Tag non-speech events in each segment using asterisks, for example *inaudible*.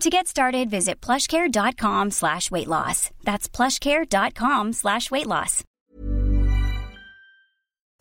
To get started, visit plushcare.com slash weight loss. That's plushcare.com slash weight loss.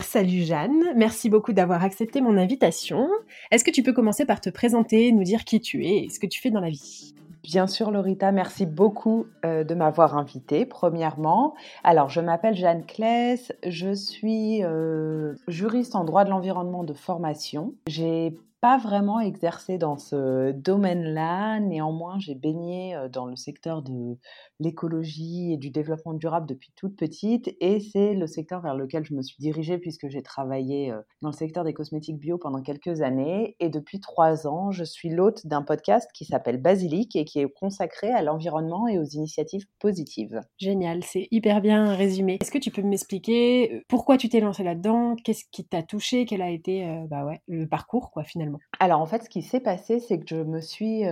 Salut Jeanne, merci beaucoup d'avoir accepté mon invitation. Est-ce que tu peux commencer par te présenter, nous dire qui tu es et ce que tu fais dans la vie? Bien sûr, Lorita, merci beaucoup euh, de m'avoir invitée, premièrement. Alors, je m'appelle Jeanne Kless, je suis euh, juriste en droit de l'environnement de formation. J'ai pas vraiment exercé dans ce domaine-là. Néanmoins, j'ai baigné euh, dans le secteur de l'écologie et du développement durable depuis toute petite. Et c'est le secteur vers lequel je me suis dirigée puisque j'ai travaillé euh, dans le secteur des cosmétiques bio pendant quelques années. Et depuis trois ans, je suis l'hôte d'un podcast qui s'appelle Basilic et qui est consacré à l'environnement et aux initiatives positives. Génial, c'est hyper bien résumé. Est-ce que tu peux m'expliquer euh, pourquoi tu t'es lancé là-dedans? Qu'est-ce qui t'a touché Quel a été bah ouais, le parcours quoi finalement? Alors en fait, ce qui s'est passé, c'est que je me suis,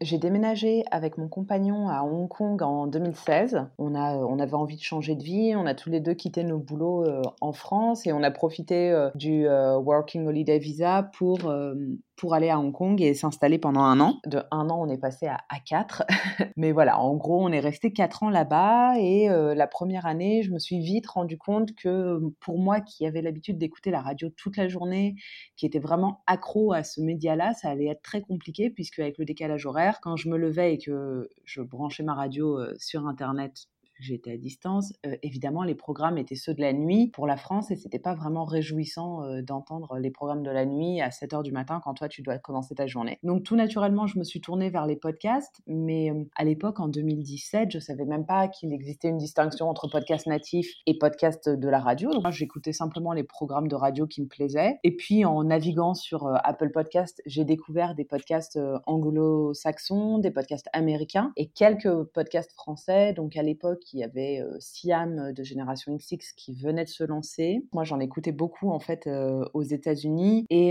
j'ai déménagé avec mon compagnon à Hong Kong en 2016. On a, on avait envie de changer de vie. On a tous les deux quitté nos boulots en France et on a profité du Working Holiday Visa pour pour aller à Hong Kong et s'installer pendant un an. De un an, on est passé à, à quatre. *laughs* Mais voilà, en gros, on est resté quatre ans là-bas et la première année, je me suis vite rendu compte que pour moi, qui avais l'habitude d'écouter la radio toute la journée, qui était vraiment accro à à ce média-là, ça allait être très compliqué puisque avec le décalage horaire, quand je me levais et que je branchais ma radio euh, sur Internet j'étais à distance. Euh, évidemment, les programmes étaient ceux de la nuit pour la France et c'était pas vraiment réjouissant euh, d'entendre les programmes de la nuit à 7 heures du matin quand toi tu dois commencer ta journée. Donc tout naturellement, je me suis tournée vers les podcasts, mais euh, à l'époque, en 2017, je savais même pas qu'il existait une distinction entre podcast natif et podcast de la radio. Donc j'écoutais simplement les programmes de radio qui me plaisaient. Et puis en naviguant sur Apple Podcast, j'ai découvert des podcasts anglo-saxons, des podcasts américains et quelques podcasts français. Donc à l'époque, il y avait Siam de Génération XX qui venait de se lancer. Moi, j'en écoutais beaucoup en fait aux États-Unis et,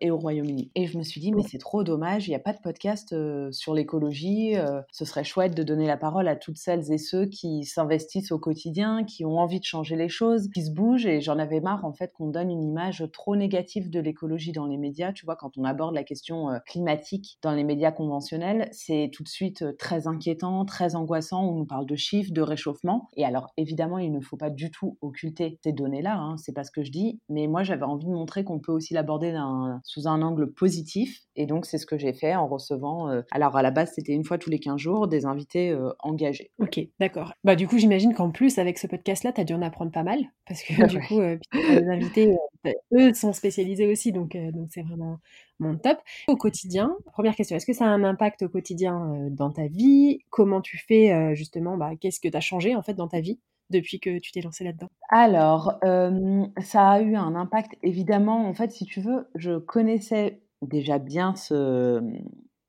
et, au Royaume-Uni. Et je me suis dit, mais c'est trop dommage, il n'y a pas de podcast sur l'écologie. ce serait chouette de donner la parole à toutes celles et ceux qui s'investissent au quotidien, qui ont envie de changer les choses, qui se bougent. Et j'en avais marre en fait qu'on donne une image trop négative de l'écologie dans les médias. Tu vois, quand on aborde la question climatique dans les médias conventionnels, c'est tout de suite très inquiétant, très angoissant. On nous parle de chiffres, de réchauffement. Et alors, évidemment, il ne faut pas du tout occulter ces données-là, hein, c'est pas ce que je dis, mais moi, j'avais envie de montrer qu'on peut aussi l'aborder sous un angle positif. Et donc, c'est ce que j'ai fait en recevant, euh, alors à la base, c'était une fois tous les 15 jours, des invités euh, engagés. Ok, d'accord. Bah, du coup, j'imagine qu'en plus, avec ce podcast-là, tu as dû en apprendre pas mal, parce que *laughs* du coup, euh, les invités, eux, sont spécialisés aussi, donc donc c'est vraiment mon top. Au quotidien, première question, est-ce que ça a un impact au quotidien dans ta vie? Comment tu fais justement bah, Qu'est-ce que tu as changé en fait dans ta vie depuis que tu t'es lancé là-dedans? Alors, ça a eu un impact évidemment. En fait, si tu veux, je connaissais déjà bien ce,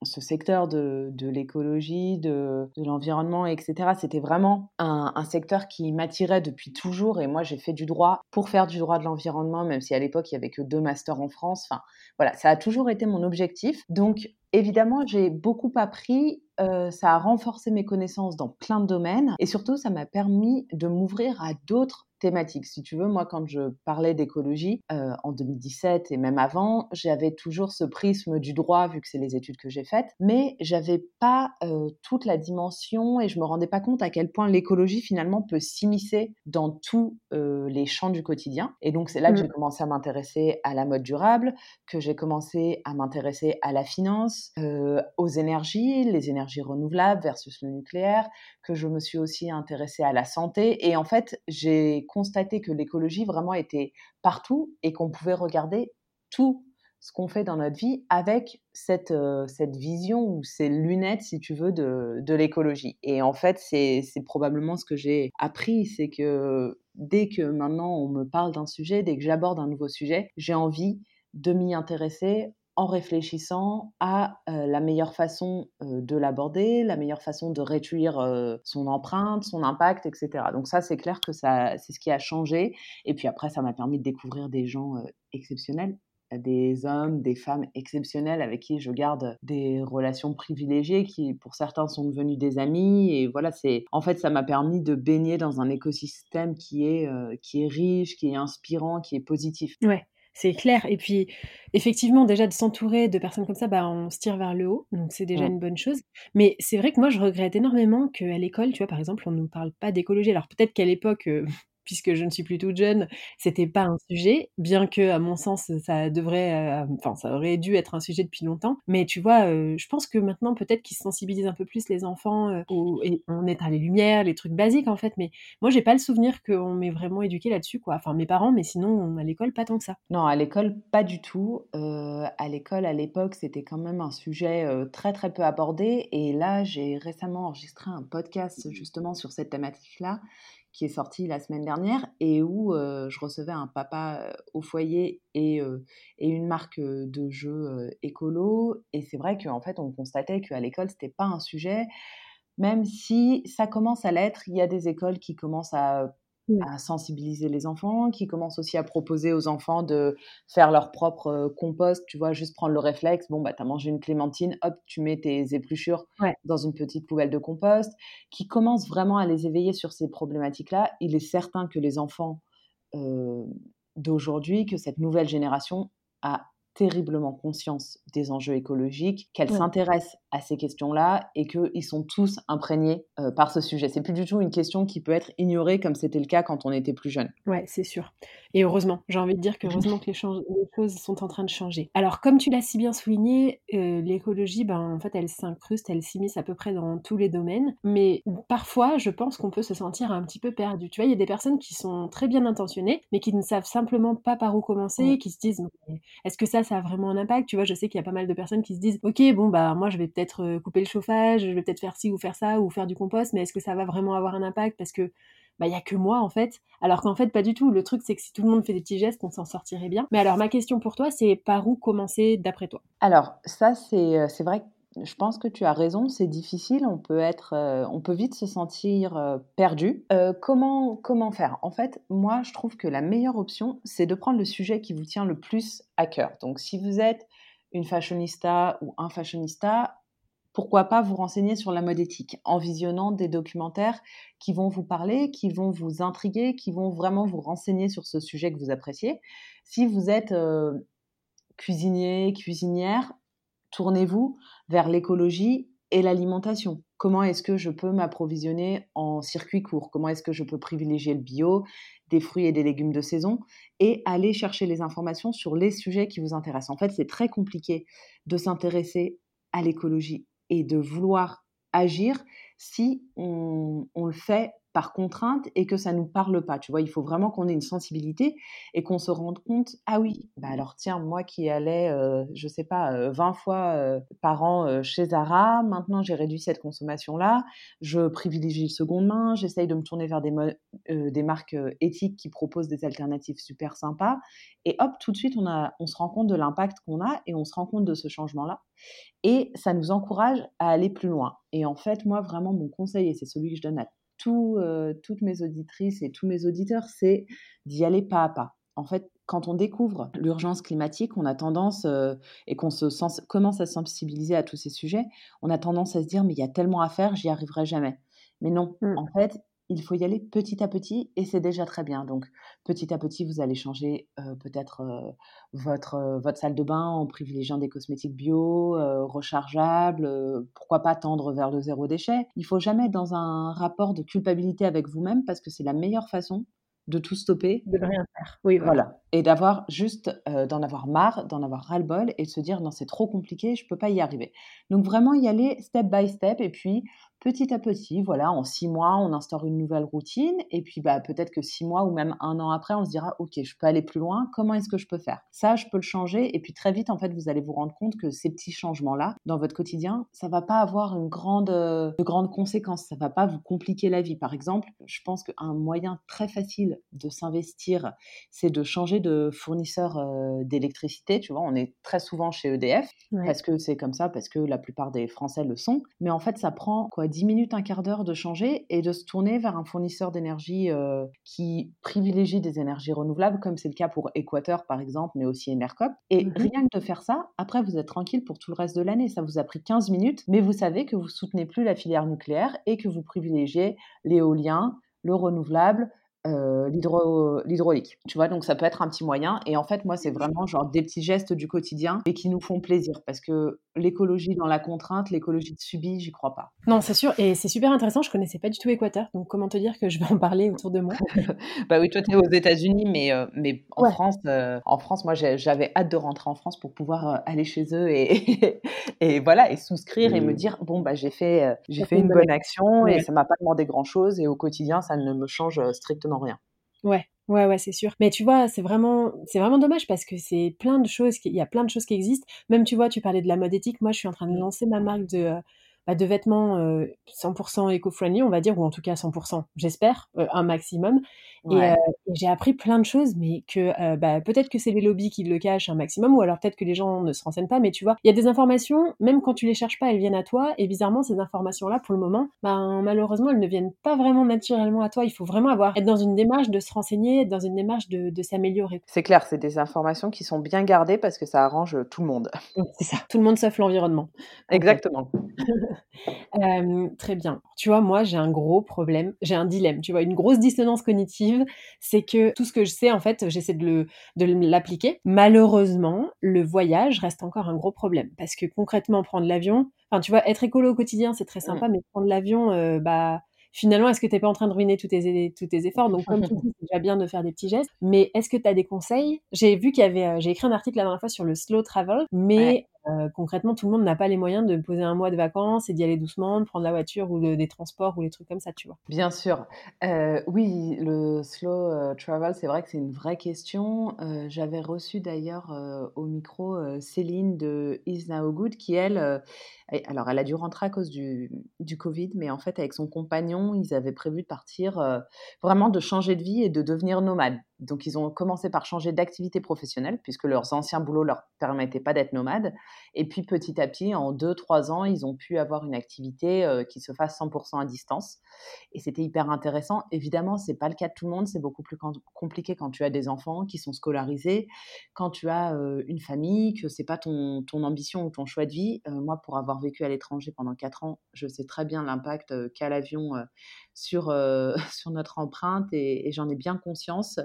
ce secteur de, de l'écologie, de, de l'environnement, etc. C'était vraiment un, un, secteur qui m'attirait depuis toujours. Et moi, j'ai fait du droit pour faire du droit de l'environnement, même si à l'époque, il n'y avait que deux masters en France. Enfin, voilà, ça a toujours été mon objectif. Donc, évidemment, j'ai beaucoup appris. ça a renforcé mes connaissances dans plein de domaines et surtout, ça m'a permis de m'ouvrir à d'autres thématique. Si tu veux, moi, quand je parlais d'écologie euh, en 2017 et même avant, j'avais toujours ce prisme du droit, vu que c'est les études que j'ai faites, mais j'avais pas euh, toute la dimension et je me rendais pas compte à quel point l'écologie finalement peut s'immiscer dans tous euh, les champs du quotidien. Et donc, c'est là que j'ai mmh. commencé à m'intéresser à la mode durable, que j'ai commencé à m'intéresser à la finance, aux énergies, les énergies renouvelables versus le nucléaire, que je me suis aussi intéressée à la santé. Et en fait, j'ai constaté que l'écologie vraiment était partout et qu'on pouvait regarder tout ce qu'on fait dans notre vie avec cette, euh, cette vision ou ces lunettes, si tu veux, de, de l'écologie. Et en fait, c'est probablement ce que j'ai appris, c'est que dès que maintenant on me parle d'un sujet, dès que j'aborde un nouveau sujet, j'ai envie de m'y intéresser en réfléchissant à euh, la meilleure façon euh, de l'aborder, la meilleure façon de réduire euh, son empreinte, son impact, etc. Donc ça, c'est clair que ça, c'est ce qui a changé. Et puis après, ça m'a permis de découvrir des gens exceptionnels, des hommes, des femmes exceptionnels avec qui je garde des relations privilégiées, qui pour certains sont devenus des amis. Et voilà, c'est en fait, ça m'a permis de baigner dans un écosystème qui est qui est riche, qui est inspirant, qui est positif. Ouais c'est clair. Et puis, effectivement, déjà de s'entourer de personnes comme ça, bah, on se tire vers le haut, donc c'est déjà une bonne chose. Mais c'est vrai que moi, je regrette énormément qu'à l'école, tu vois, par exemple, on ne nous parle pas d'écologie. Alors peut-être qu'à l'époque, euh, puisque je ne suis plus toute jeune, c'était pas un sujet, bien que à mon sens ça devrait, euh, enfin ça aurait dû être un sujet depuis longtemps. Mais tu vois, euh, je pense que maintenant peut-être qu'ils sensibilisent un peu plus les enfants euh, et on éteint les lumières, les trucs basiques en fait. Mais moi j'ai pas le souvenir qu'on m'ait vraiment éduqué là-dessus quoi. Enfin mes parents, mais sinon à l'école pas tant que ça. Non, à l'école pas du tout. à l'école à l'époque c'était quand même un sujet très très peu abordé. Et là j'ai récemment enregistré un podcast justement sur cette thématique-là qui est sorti la semaine dernière et où je recevais un papa au foyer et, et une marque de jeux écolo. Et c'est vrai qu'en fait, on constatait qu'à l'école, c'était pas un sujet, même si ça commence à l'être. Il y a des écoles qui commencent à à sensibiliser les enfants, qui commencent aussi à proposer aux enfants de faire leur propre compost, tu vois, juste prendre le réflexe, bon, bah, tu as mangé une clémentine, hop, tu mets tes épluchures dans une petite poubelle de compost, qui commencent vraiment à les éveiller sur ces problématiques-là. Il est certain que les enfants d'aujourd'hui, que cette nouvelle génération a terriblement conscience des enjeux écologiques, qu'elle s'intéresse à ces questions-là et qu'ils sont tous imprégnés euh, par ce sujet. C'est plus du tout une question qui peut être ignorée comme c'était le cas quand on était plus jeune. Ouais, c'est sûr. Et heureusement, j'ai envie de dire que heureusement que les, choses sont en train de changer. Alors, comme tu l'as si bien souligné, euh, l'écologie, ben, en fait, elle s'incruste, elle s'immisce à peu près dans tous les domaines. Mais parfois, je pense qu'on peut se sentir un petit peu perdu. Tu vois, il y a des personnes qui sont très bien intentionnées, mais qui ne savent simplement pas par où commencer, qui se disent, est-ce que ça, ça a vraiment un impact? Tu vois, je sais qu'il y a pas mal de personnes qui se disent, ok, bon, bah, moi, je vais peut-être euh, couper le chauffage, je vais peut-être faire ci ou faire ça, ou faire du compost, mais est-ce que ça va vraiment avoir un impact? Parce que bah, il y a que moi en fait. Alors qu'en fait, pas du tout. Le truc, c'est que si tout le monde fait des petits gestes, on s'en sortirait bien. Mais alors, ma question pour toi, c'est par où commencer d'après toi? Alors, ça, c'est, euh, vrai je pense que tu as raison, c'est difficile, on peut être, euh, on peut vite se sentir perdu. comment, comment faire? En fait, moi, je trouve que la meilleure option, c'est de prendre le sujet qui vous tient le plus à cœur. Donc, si vous êtes une fashionista ou un fashionista, pourquoi pas vous renseigner sur la mode éthique en visionnant des documentaires qui vont vous parler, qui vont vous intriguer, qui vont vraiment vous renseigner sur ce sujet que vous appréciez. Si vous êtes euh, cuisinier, cuisinière, tournez-vous vers l'écologie et l'alimentation. Comment est-ce que je peux m'approvisionner en circuit court Comment est-ce que je peux privilégier le bio, des fruits et des légumes de saison et aller chercher les informations sur les sujets qui vous intéressent? En fait, c'est très compliqué de s'intéresser à l'écologie et de vouloir agir si on, le fait par contrainte et que ça nous parle pas. Tu vois, il faut vraiment qu'on ait une sensibilité et qu'on se rende compte, ah oui, bah alors tiens, moi qui allais, euh, je sais pas, 20 euh, fois euh, par an chez Zara, maintenant j'ai réduit cette consommation-là, je privilégie le seconde main, j'essaye de me tourner vers des, des marques éthiques qui proposent des alternatives super sympas et hop, tout de suite, on se rend compte de l'impact qu'on a et on se rend compte de ce changement-là. Et ça nous encourage à aller plus loin. Et en fait, moi, vraiment, mon conseil, et c'est celui que je donne à tout, euh, toutes mes auditrices et tous mes auditeurs, c'est d'y aller pas à pas. En fait, quand on découvre l'urgence climatique, on a tendance, et qu'on se commence à sensibiliser à tous ces sujets, on a tendance à se dire, mais il y a tellement à faire, j'y arriverai jamais. Mais non, mmh. en fait, il faut y aller petit à petit et c'est déjà très bien. Donc, petit à petit, vous allez changer peut-être votre, votre salle de bain en privilégiant des cosmétiques bio, rechargeables, pourquoi pas tendre vers le zéro déchet. Il faut jamais être dans un rapport de culpabilité avec vous-même parce que c'est la meilleure façon de tout stopper. De rien faire. Oui, voilà. Et d'avoir juste, d'en avoir marre, d'en avoir ras-le-bol et de se dire non, c'est trop compliqué, je ne peux pas y arriver. Donc vraiment y aller step by step et puis petit à petit, voilà, en six mois, on instaure une nouvelle routine. Et puis, bah, peut-être que six mois ou même un an après, on se dira, OK, je peux aller plus loin. Comment est-ce que je peux faire? Ça, je peux le changer. Et puis, très vite, en fait, vous allez vous rendre compte que ces petits changements-là, dans votre quotidien, ça va pas avoir une grande, de grandes conséquences. Ça va pas vous compliquer la vie. Par exemple, je pense qu'un moyen très facile de s'investir, c'est de changer de fournisseur d'électricité. Tu vois, on est très souvent chez EDF parce que c'est comme ça, parce que la plupart des Français le sont. Mais en fait, ça prend quoi 10 minutes, un quart d'heure de changer et de se tourner vers un fournisseur d'énergie euh, qui privilégie des énergies renouvelables, comme c'est le cas pour Équateur par exemple, mais aussi Enercop. Et mmh rien que de faire ça, après vous êtes tranquille pour tout le reste de l'année. Ça vous a pris 15 minutes, mais vous savez que vous soutenez plus la filière nucléaire et que vous privilégiez l'éolien, le renouvelable, euh, l'hydraulique. Tu vois, donc ça peut être un petit moyen. Et en fait, moi, c'est vraiment genre des petits gestes du quotidien et qui nous font plaisir parce que l'écologie dans la contrainte, l'écologie de subi, j'y crois pas. Non, c'est sûr. Et c'est super intéressant. Je connaissais pas du tout Équateur. Donc, comment te dire que je vais en parler autour de moi? *laughs* Bah oui, toi, tu es aux États-Unis, mais, euh, mais en, France, euh, en France, moi, j'avais hâte de rentrer en France pour pouvoir aller chez eux et, *laughs* et voilà, et souscrire et me mmh. dire bon, bah, j'ai fait, j'ai fait une bonne action et ça m'a pas demandé grand-chose. Et au quotidien, ça ne me change strictement rien. Ouais, ouais, ouais, c'est sûr. Mais tu vois, c'est vraiment, c'est vraiment dommage parce que c'est plein de choses, il y a plein de choses qui existent. Même, tu vois, tu parlais de la mode éthique. Moi, je suis en train de mmh. lancer ma marque de, euh, bah, de vêtements 100% éco-friendly, on va dire, ou en tout cas 100%, j'espère, un maximum. Et, j'ai appris plein de choses, mais que bah, peut-être que c'est les lobbies qui le cachent un maximum, ou alors peut-être que les gens ne se renseignent pas, mais tu vois, il y a des informations, même quand tu les cherches pas, elles viennent à toi, et bizarrement, ces informations-là, pour le moment, ben, malheureusement, elles ne viennent pas vraiment naturellement à toi. Il faut vraiment avoir, être dans une démarche de se renseigner, être dans une démarche de, de s'améliorer. C'est clair, c'est des informations qui sont bien gardées parce que ça arrange tout le monde. C'est ça, tout le monde sauf l'environnement. Exactement. *laughs* très bien. Tu vois, moi, j'ai un gros problème, j'ai un dilemme, tu vois, une grosse dissonance cognitive, c'est que tout ce que je sais, en fait, j'essaie de l'appliquer. Malheureusement, le voyage reste encore un gros problème parce que concrètement, prendre l'avion, enfin, tu vois, être écolo au quotidien, c'est très mmh. sympa, mais prendre l'avion, bah, finalement, est-ce que tu n'es pas en train de ruiner tous tes, tous tes efforts? Donc, comme tu dis, c'est déjà bien de faire des petits gestes. Mais est-ce que tu as des conseils? J'ai vu qu'il y avait, j'ai écrit un article la dernière fois sur le slow travel, mais euh, concrètement, tout le monde n'a pas les moyens de poser un mois de vacances et d'y aller doucement, de prendre la voiture ou des transports ou les trucs comme ça, tu vois. Bien sûr. Euh, oui, le slow euh, travel, c'est vrai que c'est une vraie question. J'avais reçu d'ailleurs au micro Céline de Is Now Good qui, elle, alors elle a dû rentrer à cause du, du, Covid, mais en fait, avec son compagnon, ils avaient prévu de partir, vraiment de changer de vie et de devenir nomades. Donc, ils ont commencé par changer d'activité professionnelle, puisque leurs anciens boulots leur permettaient pas d'être nomades. Et puis, petit à petit, en deux, trois ans, ils ont pu avoir une activité euh, qui se fasse 100% à distance. Et c'était hyper intéressant. Évidemment, c'est pas le cas de tout le monde. C'est beaucoup plus compliqué quand tu as des enfants qui sont scolarisés, quand tu as euh, une famille, que c'est pas ton, ton, ambition ou ton choix de vie. Euh, moi, pour avoir vécu à l'étranger pendant quatre ans, je sais très bien l'impact qu'a l'avion sur, *laughs* sur notre empreinte et j'en ai bien conscience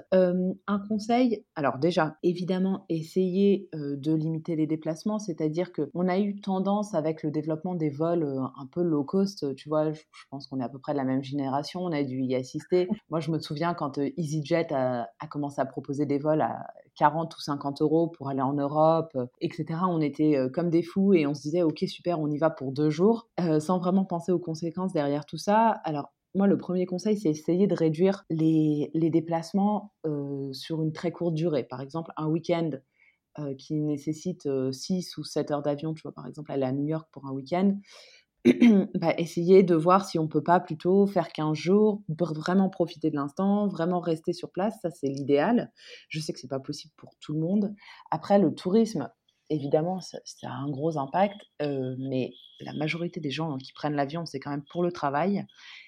un conseil, alors déjà, évidemment, essayer de limiter les déplacements, c'est-à-dire qu'on a eu tendance avec le développement des vols un peu low cost, tu vois, je, pense qu'on est à peu près de la même génération, on a dû y assister. *laughs* Moi, je me souviens quand EasyJet a, commencé à proposer des vols à 40 ou 50 euros pour aller en Europe, etc. On était comme des fous et on se disait, ok, super, on y va pour deux jours, sans vraiment penser aux conséquences derrière tout ça. Alors, moi, le premier conseil, c'est essayer de réduire les, déplacements sur une très courte durée. Par exemple, un week-end qui nécessite 6 ou 7 heures d'avion, tu vois, par exemple, aller à New York pour un week-end, *clears throat* bah, essayer de voir si on peut pas plutôt faire 15 jours, vraiment profiter de l'instant, vraiment rester sur place, ça c'est l'idéal. Je sais que c'est pas possible pour tout le monde. Après, le tourisme, évidemment, ça, a un gros impact, mais la majorité des gens qui prennent l'avion, c'est quand même pour le travail.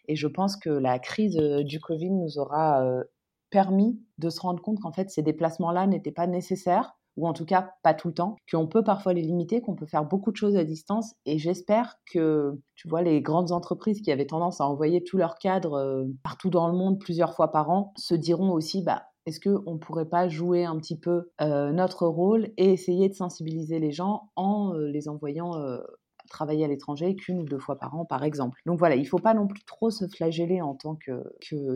Et je pense que la crise du Covid nous aura permis de se rendre compte qu'en fait, ces déplacements-là n'étaient pas nécessaires ou en tout cas pas tout le temps, qu'on peut parfois les limiter, qu'on peut faire beaucoup de choses à distance. Et j'espère que, tu vois, les grandes entreprises qui avaient tendance à envoyer tous leurs cadres euh, partout dans le monde plusieurs fois par an se diront aussi, bah, est-ce qu'on ne pourrait pas jouer un petit peu euh, notre rôle et essayer de sensibiliser les gens en euh, les envoyant travailler à l'étranger qu'une ou deux fois par an, par exemple? Donc voilà, il ne faut pas non plus trop se flageller en tant que,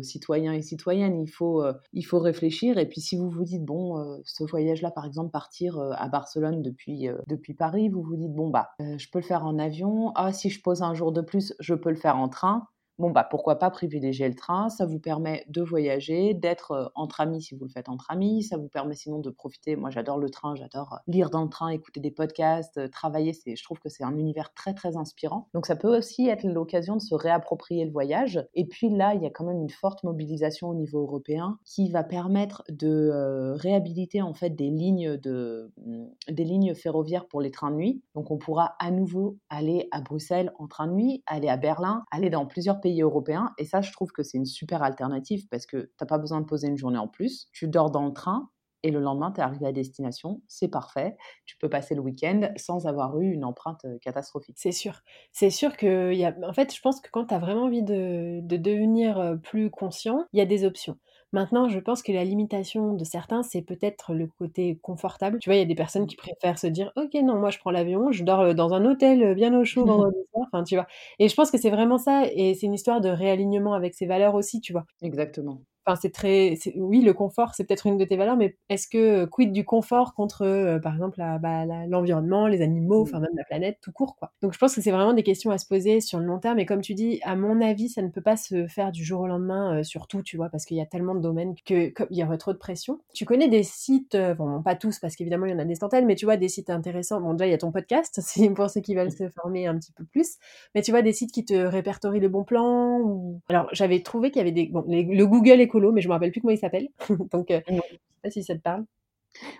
citoyen et citoyenne. Il faut, euh, il faut réfléchir. Et puis si vous vous dites, bon, euh, ce voyage-là, par exemple, partir euh, à Barcelone depuis, depuis Paris, vous vous dites, bon, bah, je peux le faire en avion. Ah, si je pose un jour de plus, je peux le faire en train bon bah pourquoi pas privilégier le train, ça vous permet de voyager, d'être entre amis si vous le faites entre amis, ça vous permet sinon de profiter, moi j'adore le train, j'adore lire dans le train, écouter des podcasts, travailler, c'est je trouve que c'est un univers très très inspirant. Donc ça peut aussi être l'occasion de se réapproprier le voyage et puis là, il y a quand même une forte mobilisation au niveau européen qui va permettre de réhabiliter en fait des lignes de mmh, des lignes ferroviaires pour les trains de nuit. Donc on pourra à nouveau aller à Bruxelles en train de nuit, aller à Berlin, aller dans plusieurs pays européens. Et ça, je trouve que c'est une super alternative parce que tu n'as pas besoin de poser une journée en plus. Tu dors dans le train et le lendemain, tu es arrivé à destination. C'est parfait. Tu peux passer le week-end sans avoir eu une empreinte euh, catastrophique. C'est sûr. C'est sûr que, y a... en fait, je pense que quand tu as vraiment envie de, de devenir euh, plus conscient, il y a des options. Maintenant, je pense que la limitation de certains, c'est peut-être le côté confortable. Tu vois, il y a des personnes qui préfèrent se dire Ok, non, moi je prends l'avion, je dors dans un hôtel bien au chaud *laughs* vendredi soir. Enfin, tu vois. Et je pense que c'est vraiment ça. Et c'est une histoire de réalignement avec ses valeurs aussi, tu vois. Exactement c'est très, oui, le confort, c'est peut-être une de tes valeurs, mais est-ce que quid du confort contre, euh, par exemple, bah, l'environnement, les animaux, enfin même la planète, tout court, quoi? Donc je pense que c'est vraiment des questions à se poser sur le long terme. Et comme tu dis, à mon avis, ça ne peut pas se faire du jour au lendemain, euh, surtout, tu vois, parce qu'il y a tellement de domaines que il y aurait trop de pression. Tu connais des sites, euh, bon, pas tous, parce qu'évidemment il y en a des centaines, mais tu vois des sites intéressants. Bon, déjà il y a ton podcast, *laughs* c'est pour ceux qui veulent se former un petit peu plus, mais tu vois des sites qui te répertorient les bons plans. Ou... Alors j'avais trouvé qu'il y avait des, bon, le Google Mais je me rappelle plus comment il s'appelle. *laughs* Donc, euh, je ne sais pas si ça te parle.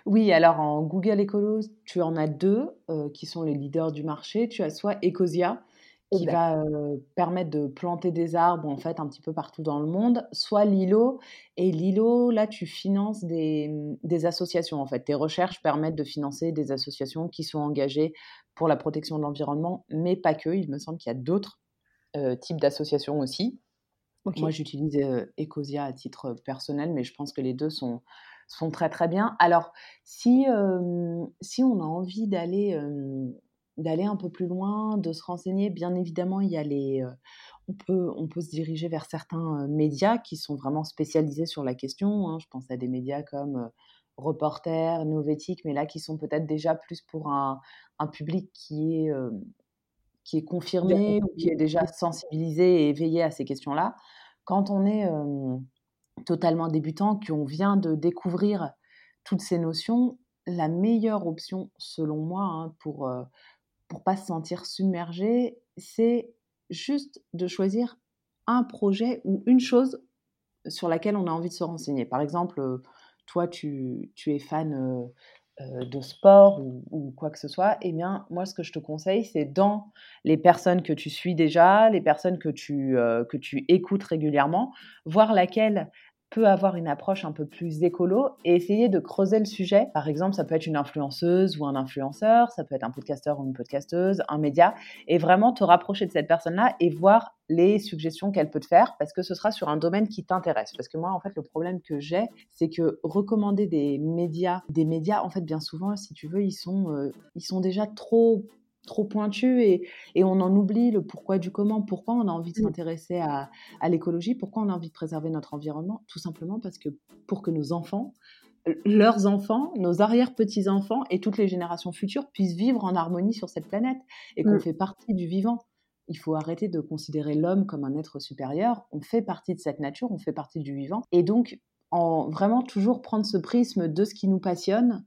Oui, alors en Google Écolo, tu en as deux euh, qui sont les leaders du marché. Tu as soit Ecosia, qui va euh, permettre de planter des arbres en fait un petit peu partout dans le monde, soit Lilo. Et Lilo, là, tu finances des, des, associations en fait. Tes recherches permettent de financer des associations qui sont engagées pour la protection de l'environnement, mais pas que. Il me semble qu'il y a d'autres types d'associations aussi. Moi, j'utilise Ecosia à titre personnel, mais je pense que les deux sont, sont très très bien. Alors, si, si on a envie d'aller d'aller un peu plus loin, de se renseigner, bien évidemment, il y a les, on, peut, on peut se diriger vers certains médias qui sont vraiment spécialisés sur la question. Hein. Je pense à des médias comme Reporter, Novétique, mais là qui sont peut-être déjà plus pour un, un public qui est qui est confirmé ou qui est déjà sensibilisé et éveillé à ces questions-là. Quand on est totalement débutant, qu'on vient de découvrir toutes ces notions, la meilleure option, selon moi, hein, pour pour pas se sentir submergé, c'est juste de choisir un projet ou une chose sur laquelle on a envie de se renseigner. Par exemple, toi, tu, tu es fan de sport ou, quoi que ce soit, eh bien, moi, ce que je te conseille, c'est dans les personnes que tu suis déjà, les personnes que tu, euh, que tu écoutes régulièrement, voir laquelle peut avoir une approche un peu plus écolo et essayer de creuser le sujet. Par exemple, ça peut être une influenceuse ou un influenceur, ça peut être un podcasteur ou une podcasteuse, un média, et vraiment te rapprocher de cette personne-là et voir les suggestions qu'elle peut te faire parce que ce sera sur un domaine qui t'intéresse. Parce que moi, en fait, le problème que j'ai, c'est que recommander des médias, des médias, en fait, bien souvent, si tu veux, ils sont, euh, ils sont déjà trop trop pointu et, on en oublie le pourquoi du comment, pourquoi on a envie de mmh. s'intéresser à, l'écologie, pourquoi on a envie de préserver notre environnement, tout simplement parce que pour que nos enfants, leurs enfants, nos arrière-petits-enfants et toutes les générations futures puissent vivre en harmonie sur cette planète et qu'on mmh. fait partie du vivant. Il faut arrêter de considérer l'homme comme un être supérieur. On fait partie de cette nature, on fait partie du vivant. Et donc, en vraiment toujours prendre ce prisme de ce qui nous passionne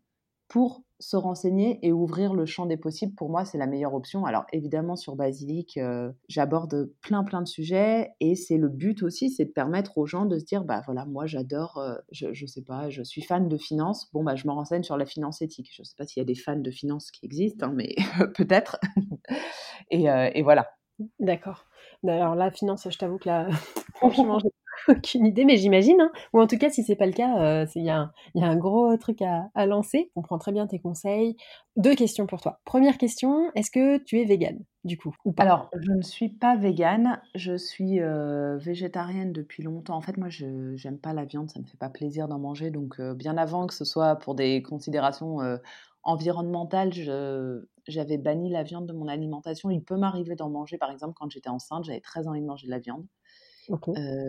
pour se renseigner et ouvrir le champ des possibles, pour moi, c'est la meilleure option. Alors évidemment, sur Basilic, euh, j'aborde plein plein de sujets et c'est le but aussi, c'est de permettre aux gens de se dire, bah voilà, moi j'adore, euh, je, je sais pas, je suis fan de finance, bon bah je me renseigne sur la finance éthique. Je sais pas s'il y a des fans de finance qui existent, hein, mais *laughs* peut-être. et, euh, et, voilà. D'accord. Alors la finance, je t'avoue que là, *laughs* franchement, *laughs* aucune idée, mais j'imagine, hein. Ou en tout cas, si c'est pas le cas, il y, a un gros truc à, à lancer. On prend très bien tes conseils. Deux questions pour toi. Première question, est-ce que tu es végane, du coup, ou pas? Alors, je ne suis pas végane, je suis végétarienne depuis longtemps. En fait, moi, je j'aime pas la viande, ça me fait pas plaisir d'en manger. Donc, bien avant que ce soit pour des considérations environnementales, j'avais banni la viande de mon alimentation. Il peut m'arriver d'en manger, par exemple, quand j'étais enceinte, j'avais très envie de manger de la viande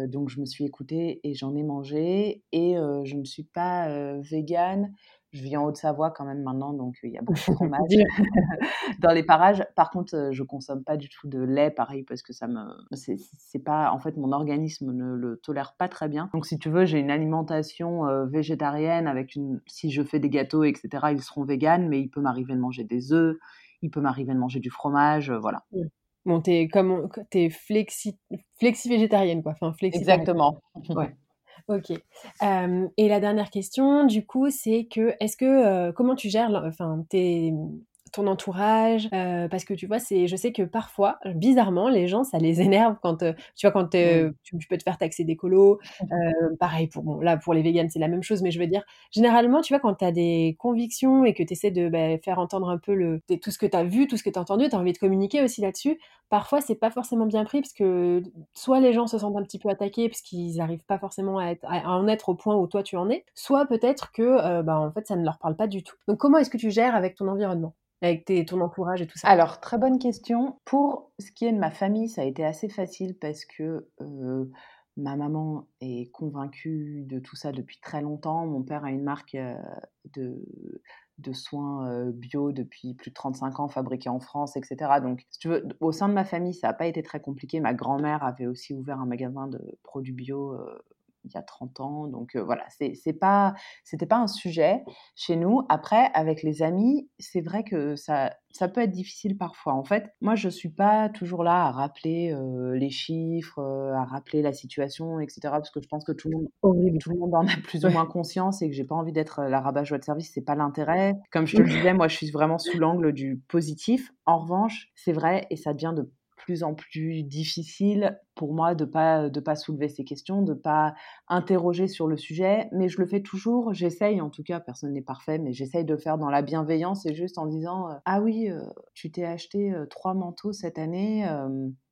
donc je me suis écoutée et j'en ai mangé et je ne suis pas végane. Je vis en Haute-Savoie quand même maintenant, donc il y a beaucoup de *laughs* fromage *laughs* dans les parages. Par contre, je consomme pas du tout de lait, pareil, parce que ça me, c'est pas, en fait, mon organisme ne le tolère pas très bien. Donc, si tu veux, j'ai une alimentation végétarienne avec une, si je fais des gâteaux, etc., ils seront véganes, mais il peut m'arriver de manger des œufs, il peut m'arriver de manger du fromage, voilà. Bon, t'es comme t'es flexi flexi végétarienne quoi, enfin flexi. Exactement. *laughs* Ouais. Ok. et la dernière question, du coup, c'est que est-ce que comment tu gères, enfin tes ton entourage euh, parce que tu vois c'est je sais que parfois bizarrement les gens ça les *laughs* énerve quand euh, tu vois quand tu, peux te faire taxer d'écolo euh, pareil pour bon là pour les véganes c'est la même chose mais je veux dire généralement tu vois quand tu as des convictions et que tu essaies de bah, faire entendre un peu le tout ce que tu as vu tout ce que tu as entendu tu as envie de communiquer aussi là-dessus. Parfois c'est pas forcément bien pris parce que soit les gens se sentent un petit peu attaqués parce qu'ils n'arrivent pas forcément à, être, à, en être au point où toi tu en es soit peut-être que bah, en fait ça ne leur parle pas du tout. Donc comment est-ce que tu gères avec ton environnement? Avec ton entourage et tout ça? Alors, très bonne question. Pour ce qui est de ma famille, ça a été assez facile parce que ma maman est convaincue de tout ça depuis très longtemps. Mon père a une marque de, de soins bio depuis plus de 35 ans, fabriqués en France, etc. Donc, si tu veux, au sein de ma famille, ça n'a pas été très compliqué. Ma grand-mère avait aussi ouvert un magasin de produits bio il y a 30 ans. Donc voilà, c'est pas, c'était pas un sujet chez nous. Après, avec les amis, c'est vrai que ça, ça peut être difficile parfois. En fait, moi, je suis pas toujours là à rappeler les chiffres, à rappeler la situation, etc. Parce que je pense que tout le monde, tout le monde en a plus ou moins conscience et que j'ai pas envie d'être la rabat-joie de service. C'est pas l'intérêt. Comme je te le *laughs* disais, moi, je suis vraiment sous l'angle du positif. En revanche, c'est vrai et ça devient de plus en plus difficile pour moi de pas de pas soulever ces questions, de pas interroger sur le sujet, mais je le fais toujours, j'essaye en tout cas, personne n'est parfait, mais j'essaye de le faire dans la bienveillance et juste en disant euh, ah oui, euh, tu t'es acheté euh, trois manteaux cette année,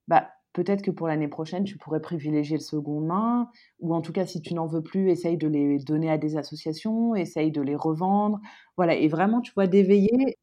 bah peut-être que pour l'année prochaine, tu pourrais privilégier le second main, ou en tout cas, si tu n'en veux plus, essaye de les donner à des associations, essaye de les revendre. Voilà, et vraiment, tu vois, d'éveiller,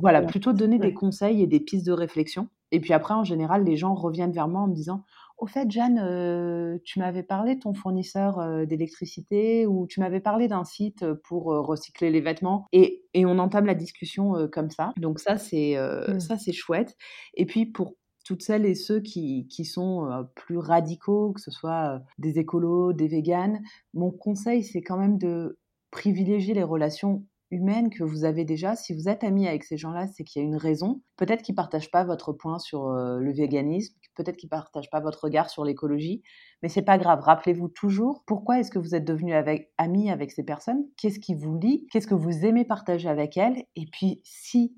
voilà, plutôt donner des conseils et des pistes de réflexion. Et puis après, en général, les gens reviennent vers moi en me disant Au fait, Jeanne, euh, tu m'avais parlé de ton fournisseur euh, d'électricité ou tu m'avais parlé d'un site pour euh, recycler les vêtements. Et, et, on entame la discussion comme ça. Donc, ça, c'est mmh. ça c'est chouette. Et puis, pour toutes celles et ceux qui, qui sont plus radicaux, que ce soit des écolos, des véganes, mon conseil, c'est quand même de privilégier les relations humaine que vous avez déjà. Si vous êtes ami avec ces gens-là, c'est qu'il y a une raison. Peut-être qu'ils ne partagent pas votre point sur euh, le véganisme, peut-être qu'ils ne partagent pas votre regard sur l'écologie, mais c'est pas grave. Rappelez-vous toujours pourquoi est-ce que vous êtes devenu ami avec ces personnes, qu'est-ce qui vous lie, qu'est-ce que vous aimez partager avec elles, et puis si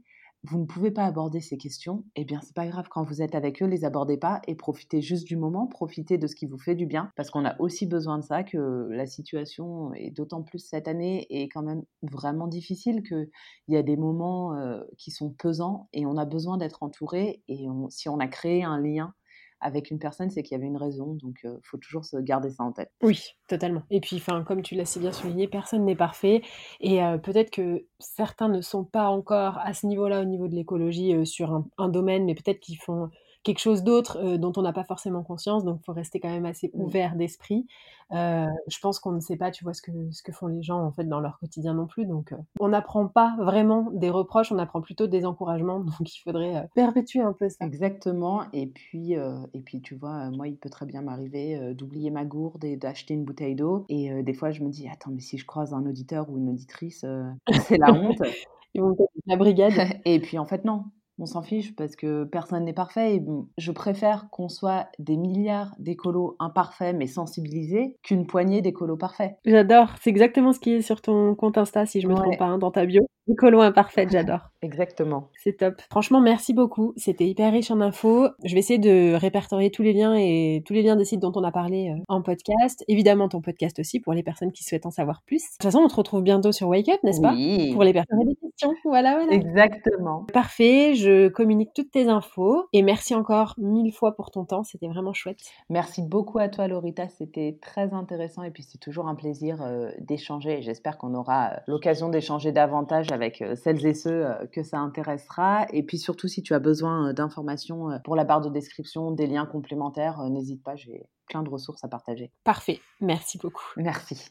vous ne pouvez pas aborder ces questions, eh bien c'est pas grave. Quand vous êtes avec eux, les abordez pas et profitez juste du moment, profitez de ce qui vous fait du bien parce qu'on a aussi besoin de ça que la situation est d'autant plus cette année est quand même vraiment difficile que il y a des moments euh, qui sont pesants et on a besoin d'être entouré et si on a créé un lien avec une personne, c'est qu'il y avait une raison. Donc, il faut toujours se garder ça en tête. Oui, totalement. Et puis, enfin, comme tu l'as si bien souligné, personne n'est parfait. Et peut-être que certains ne sont pas encore à ce niveau-là, au niveau de l'écologie, sur un, un, domaine, mais peut-être qu'ils font quelque chose d'autre euh, dont on n'a pas forcément conscience, donc il faut rester quand même assez ouvert d'esprit. Euh, je pense qu'on ne sait pas, tu vois, ce que, ce que font les gens en fait dans leur quotidien non plus, donc euh, on n'apprend pas vraiment des reproches, on apprend plutôt des encouragements, *laughs* donc il faudrait perpétuer un peu ça. Exactement, et puis, et puis tu vois, moi il peut très bien m'arriver d'oublier ma gourde et d'acheter une bouteille d'eau, et des fois je me dis, attends, mais si je croise un auditeur ou une auditrice, *laughs* c'est la honte. *laughs* Ils vont la brigade. et puis en fait non, on s'en fiche parce que personne n'est parfait. Et je préfère qu'on soit des milliards d'écolos imparfaits mais sensibilisés qu'une poignée d'écolos parfaits. J'adore. C'est exactement ce qui est sur ton compte Insta, si je me trompe pas, hein, dans ta bio. Écolo imparfaite, j'adore. Exactement. C'est top. Franchement, merci beaucoup. C'était hyper riche en infos. Je vais essayer de répertorier tous les liens et tous les liens des sites dont on a parlé euh, en podcast. Évidemment, ton podcast aussi pour les personnes qui souhaitent en savoir plus. De toute façon, on te retrouve bientôt sur Wake Up, n'est-ce oui. pas Pour les personnes qui des questions. Voilà, voilà. Exactement. Parfait. Je communique toutes tes infos et merci encore mille fois pour ton temps. C'était vraiment chouette. Merci beaucoup à toi, Lorita. C'était très intéressant et puis c'est toujours un plaisir euh, d'échanger. J'espère qu'on aura euh, l'occasion d'échanger davantage avec celles et ceux que ça intéressera. Et puis surtout, si tu as besoin d'informations pour la barre de description, des liens complémentaires, n'hésite pas, j'ai plein de ressources à partager. Parfait. Merci beaucoup. Merci.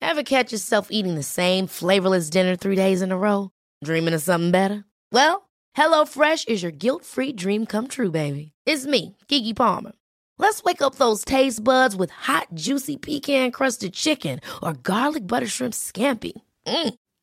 Ever catch yourself eating the same flavorless dinner three days in a row? Dreaming of something better? Well, HelloFresh is your guilt-free dream come true, baby. It's me, Kiki Palmer. Let's wake up those taste buds with hot, juicy pecan-crusted chicken or garlic butter shrimp scampi. Mm.